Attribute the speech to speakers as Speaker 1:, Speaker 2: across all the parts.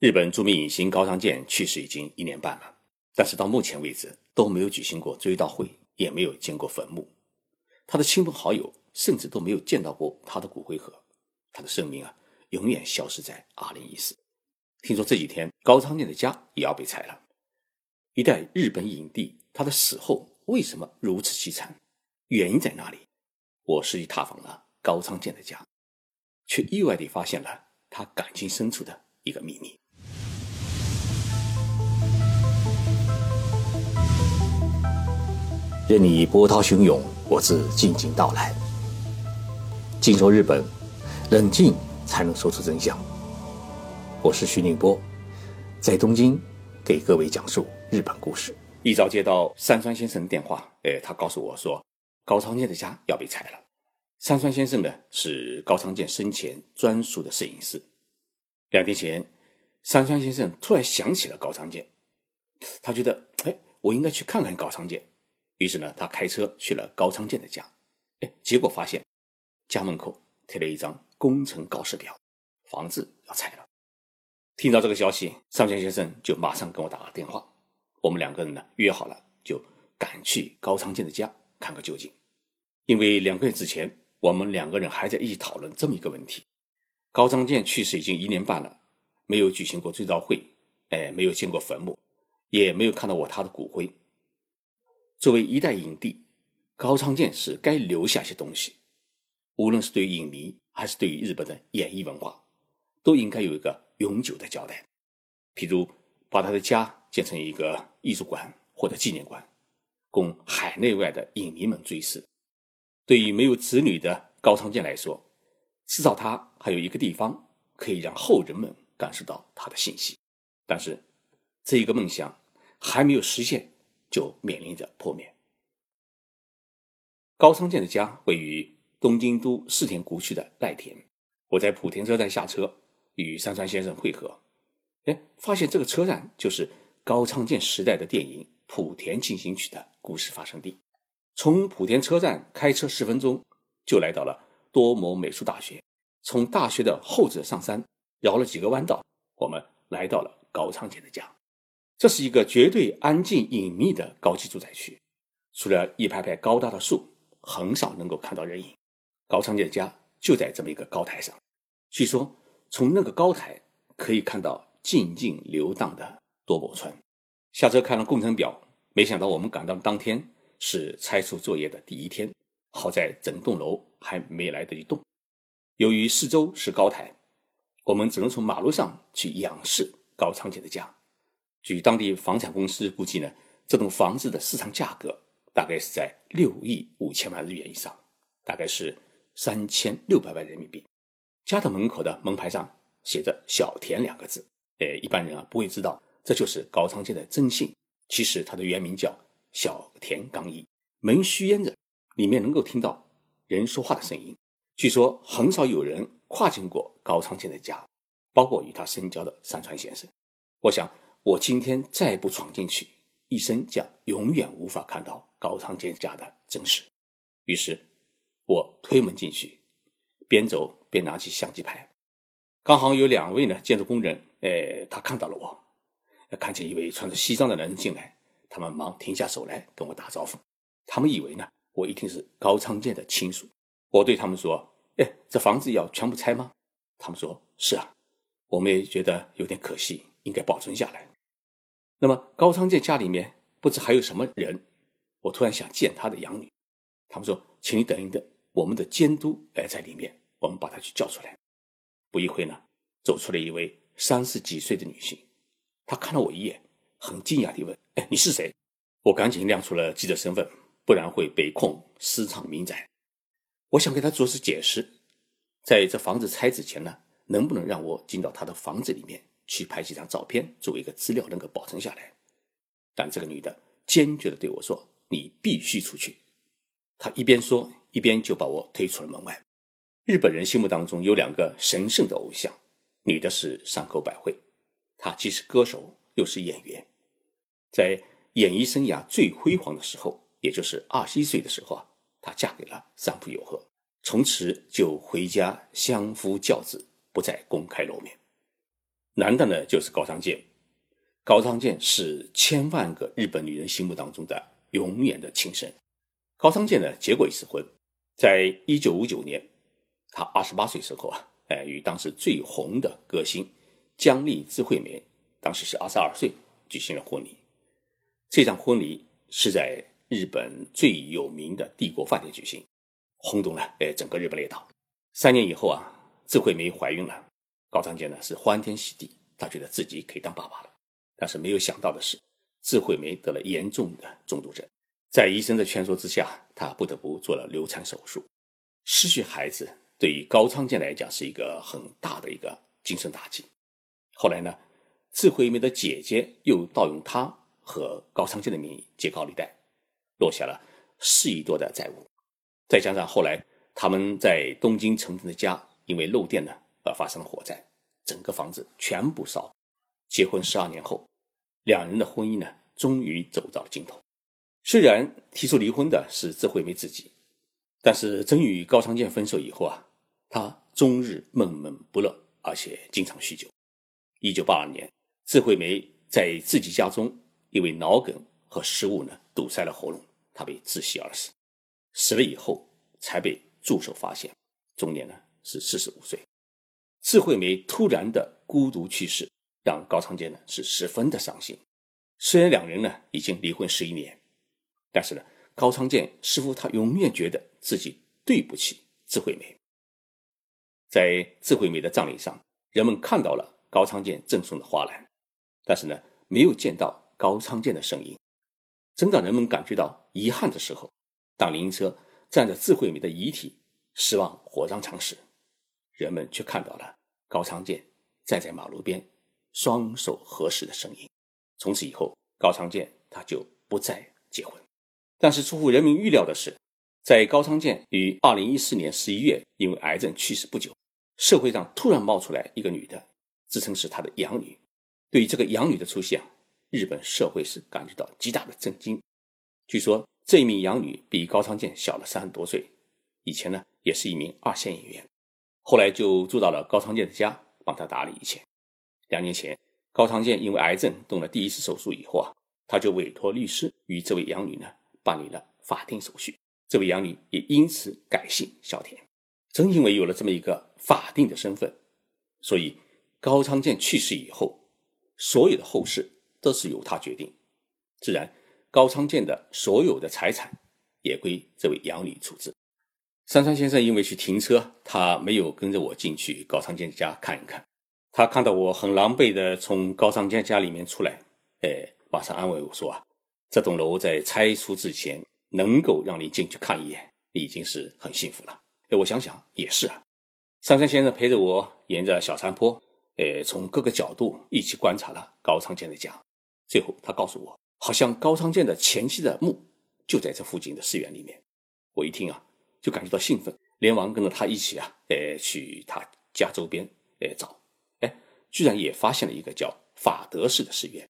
Speaker 1: 日本著名影星高仓健去世已经一年半了，但是到目前为止都没有举行过追悼会，也没有见过坟墓。他的亲朋好友甚至都没有见到过他的骨灰盒，他的生命啊，永远消失在二零一四。听说这几天高仓健的家也要被拆了。一代日本影帝，他的死后为什么如此凄惨？原因在哪里？我实际踏访了高仓健的家，却意外地发现了他感情深处的一个秘密。任你波涛汹涌。我自静静到来。静说日本，冷静才能说出真相。我是徐宁波，在东京给各位讲述日本故事。一早接到山川先生的电话，哎，他告诉我说高仓健的家要被拆了。山川先生呢是高仓健生前专属的摄影师。两天前，山川先生突然想起了高仓健，他觉得哎，我应该去看看高仓健。于是呢，他开车去了高仓健的家，哎，结果发现家门口贴了一张工程告示表，房子要拆了。听到这个消息，上泉先生就马上跟我打了电话，我们两个人呢约好了，就赶去高仓健的家看个究竟。因为两个月之前，我们两个人还在一起讨论这么一个问题：高仓健去世已经一年半了，没有举行过追悼会，哎，没有见过坟墓，也没有看到过他的骨灰。作为一代影帝，高仓健是该留下些东西，无论是对影迷，还是对于日本的演艺文化，都应该有一个永久的交代。譬如把他的家建成一个艺术馆或者纪念馆，供海内外的影迷们追思。对于没有子女的高仓健来说，至少他还有一个地方可以让后人们感受到他的信息。但是，这一个梦想还没有实现。就面临着破灭。高仓健的家位于东京都世田谷区的赖田，我在莆田车站下车，与山川先生会合。哎，发现这个车站就是高仓健时代的电影《莆田进行曲》的故事发生地。从莆田车站开车十分钟，就来到了多摩美术大学。从大学的后者上山，绕了几个弯道，我们来到了高仓健的家。这是一个绝对安静隐秘的高级住宅区，除了一排排高大的树，很少能够看到人影。高仓健的家就在这么一个高台上，据说从那个高台可以看到静静流荡的多摩川。下车看了工程表，没想到我们赶到的当天是拆除作业的第一天，好在整栋楼还没来得及动。由于四周是高台，我们只能从马路上去仰视高仓健的家。据当地房产公司估计呢，这栋房子的市场价格大概是在六亿五千万日元以上，大概是三千六百万人民币。家的门口的门牌上写着“小田”两个字，呃，一般人啊不会知道这就是高仓健的真姓。其实他的原名叫小田刚一。门虚掩着，里面能够听到人说话的声音。据说很少有人跨进过高仓健的家，包括与他深交的山川先生。我想。我今天再不闯进去，一生将永远无法看到高仓健家的真实。于是，我推门进去，边走边拿起相机拍。刚好有两位呢建筑工人，哎，他看到了我，看见一位穿着西装的男人进来，他们忙停下手来跟我打招呼。他们以为呢我一定是高仓健的亲属。我对他们说：“哎，这房子要全部拆吗？”他们说：“是啊。”我们也觉得有点可惜，应该保存下来。那么高仓健家里面不知还有什么人？我突然想见他的养女，他们说：“请你等一等，我们的监督哎在里面，我们把他去叫出来。”不一会呢，走出来一位三十几岁的女性，她看了我一眼，很惊讶地问：“哎，你是谁？”我赶紧亮出了记者身份，不然会被控私藏民宅。我想给他做次解释，在这房子拆之前呢，能不能让我进到他的房子里面？去拍几张照片，作为一个资料能够保存下来。但这个女的坚决的对我说：“你必须出去。”她一边说，一边就把我推出了门外。日本人心目当中有两个神圣的偶像，女的是山口百惠，她既是歌手又是演员，在演艺生涯最辉煌的时候，也就是二十一岁的时候啊，她嫁给了三浦友和，从此就回家相夫教子，不再公开露面。男的呢就是高仓健。高仓健是千万个日本女人心目当中的永远的情神。高仓健呢结过一次婚，在一九五九年，他二十八岁时候啊，哎，与当时最红的歌星江丽智惠美，当时是二十二岁，举行了婚礼。这场婚礼是在日本最有名的帝国饭店举行，轰动了哎整个日本列岛。三年以后啊，智惠美怀孕了，高仓健呢是欢天喜地，他觉得自己可以当爸爸了。但是没有想到的是，智慧梅得了严重的中毒症，在医生的劝说之下，他不得不做了流产手术。失去孩子对于高仓健来讲是一个很大的一个精神打击。后来呢，智慧梅的姐姐又盗用他和高仓健的名义借高利贷，落下了四亿多的债务。再加上后来他们在东京城镇的家因为漏电呢而发生了火灾，整个房子全部烧。结婚十二年后。两人的婚姻呢，终于走到了尽头。虽然提出离婚的是智慧梅自己，但是真与高仓健分手以后啊，他终日闷闷不乐，而且经常酗酒。一九八二年，智慧梅在自己家中因为脑梗和食物呢堵塞了喉咙，她被窒息而死。死了以后才被助手发现，终年呢是四十五岁。智慧梅突然的孤独去世。让高仓健呢是十分的伤心。虽然两人呢已经离婚十一年，但是呢，高仓健似乎他永远觉得自己对不起智慧梅。在智慧梅的葬礼上，人们看到了高仓健赠送的花篮，但是呢，没有见到高仓健的身影。正当人们感觉到遗憾的时候，当灵车载着智慧梅的遗体驶往火葬场时，人们却看到了高仓健站在马路边。双手合十的身影。从此以后，高仓健他就不再结婚。但是出乎人民预料的是，在高仓健于二零一四年十一月因为癌症去世不久，社会上突然冒出来一个女的，自称是他的养女。对于这个养女的出现，日本社会是感觉到极大的震惊。据说这一名养女比高仓健小了三十多岁，以前呢也是一名二线演员，后来就住到了高仓健的家，帮他打理一切。两年前，高仓健因为癌症动了第一次手术以后啊，他就委托律师与这位养女呢办理了法定手续。这位养女也因此改姓小田。正因为有了这么一个法定的身份，所以高仓健去世以后，所有的后事都是由他决定。自然，高仓健的所有的财产也归这位养女处置。山川先生因为去停车，他没有跟着我进去高仓健家看一看。他看到我很狼狈的从高仓健家里面出来，哎，马上安慰我说：“啊，这栋楼在拆除之前能够让你进去看一眼，已经是很幸福了。”哎，我想想也是啊。上山先生陪着我沿着小山坡，哎，从各个角度一起观察了高仓健的家。最后，他告诉我，好像高仓健的前妻的墓就在这附近的寺院里面。我一听啊，就感觉到兴奋，连忙跟着他一起啊，哎，去他家周边哎找。哎居然也发现了一个叫法德寺的寺院，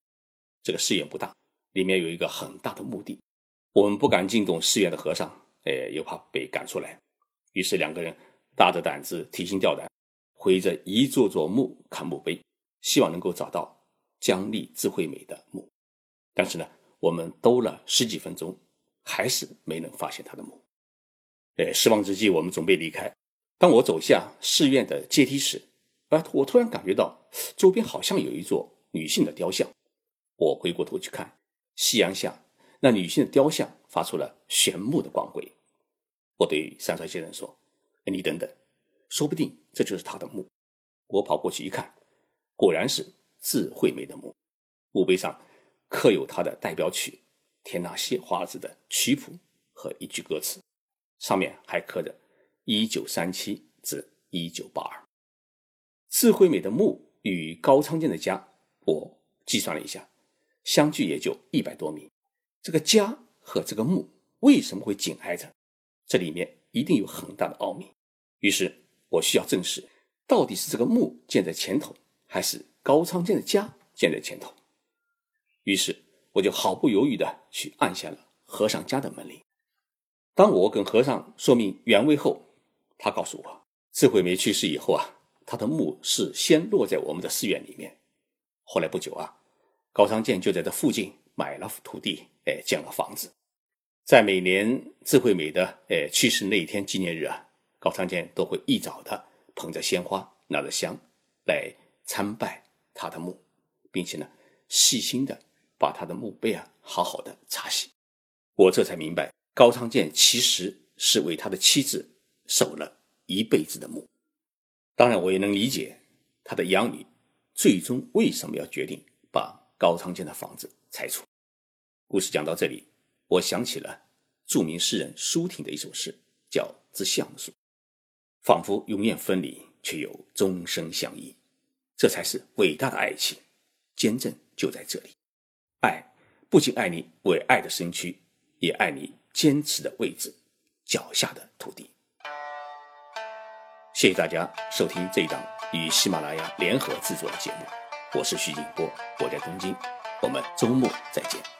Speaker 1: 这个寺院不大，里面有一个很大的墓地。我们不敢惊动寺院的和尚，哎，又怕被赶出来，于是两个人大着胆子、提心吊胆，回着一座座墓看墓碑，希望能够找到江丽智慧美的墓。但是呢，我们兜了十几分钟，还是没能发现她的墓。哎，失望之际，我们准备离开。当我走下寺院的阶梯时，啊，我突然感觉到周边好像有一座女性的雕像。我回过头去看，夕阳下那女性的雕像发出了炫目的光辉。我对山川先生说：“你等等，说不定这就是她的墓。”我跑过去一看，果然是智慧美的墓。墓碑上刻有她的代表曲《田纳西华子》的曲谱和一句歌词，上面还刻着“一九三七至一九八二”。智慧美的墓与高仓健的家，我计算了一下，相距也就一百多米。这个家和这个墓为什么会紧挨着？这里面一定有很大的奥秘。于是我需要证实，到底是这个墓建在前头，还是高仓健的家建在前头？于是我就毫不犹豫地去按下了和尚家的门铃。当我跟和尚说明原委后，他告诉我，智慧美去世以后啊。他的墓是先落在我们的寺院里面。后来不久啊，高仓健就在这附近买了土地，哎，建了房子。在每年智慧美的哎去世那一天纪念日啊，高仓健都会一早的捧着鲜花，拿着香来参拜他的墓，并且呢，细心的把他的墓碑啊好好的擦洗。我这才明白，高仓健其实是为他的妻子守了一辈子的墓。当然，我也能理解他的养女最终为什么要决定把高仓健的房子拆除。故事讲到这里，我想起了著名诗人舒婷的一首诗，叫《致橡树》，仿佛永远分离，却又终生相依。这才是伟大的爱情，坚贞就在这里。爱不仅爱你为爱的身躯，也爱你坚持的位置，脚下的土地。谢谢大家收听这一档与喜马拉雅联合制作的节目，我是徐景波，我在东京，我们周末再见。